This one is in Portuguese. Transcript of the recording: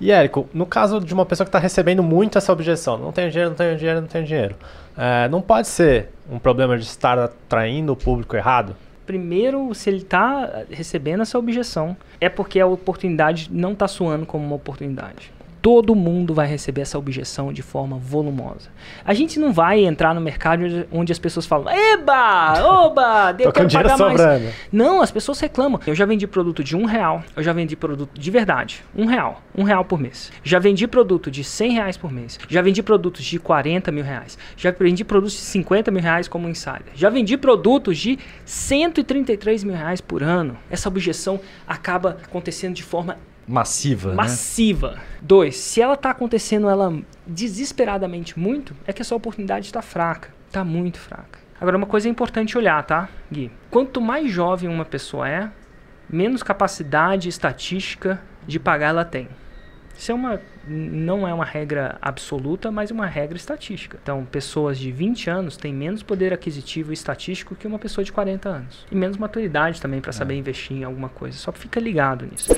E, Érico, no caso de uma pessoa que está recebendo muito essa objeção, não tenho dinheiro, não tenho dinheiro, não tenho dinheiro, é, não pode ser um problema de estar atraindo o público errado? Primeiro, se ele está recebendo essa objeção, é porque a oportunidade não está soando como uma oportunidade todo mundo vai receber essa objeção de forma volumosa. A gente não vai entrar no mercado onde as pessoas falam, eba, oba, eu quero pagar mais. Sobrando. Não, as pessoas reclamam. Eu já vendi produto de um real, eu já vendi produto de verdade, um real, um real por mês. Já vendi produto de 100 reais por mês. Já vendi produtos de 40 mil reais. Já vendi produtos de 50 mil reais como insider. Já vendi produtos de 133 mil reais por ano. Essa objeção acaba acontecendo de forma massiva. Massiva. Né? Dois, se ela está acontecendo ela desesperadamente muito, é que a sua oportunidade está fraca. Está muito fraca. Agora, uma coisa é importante olhar, tá, Gui? Quanto mais jovem uma pessoa é, menos capacidade estatística de pagar ela tem. Isso é uma, não é uma regra absoluta, mas uma regra estatística. Então, pessoas de 20 anos têm menos poder aquisitivo estatístico que uma pessoa de 40 anos. E menos maturidade também para saber é. investir em alguma coisa. Só fica ligado nisso.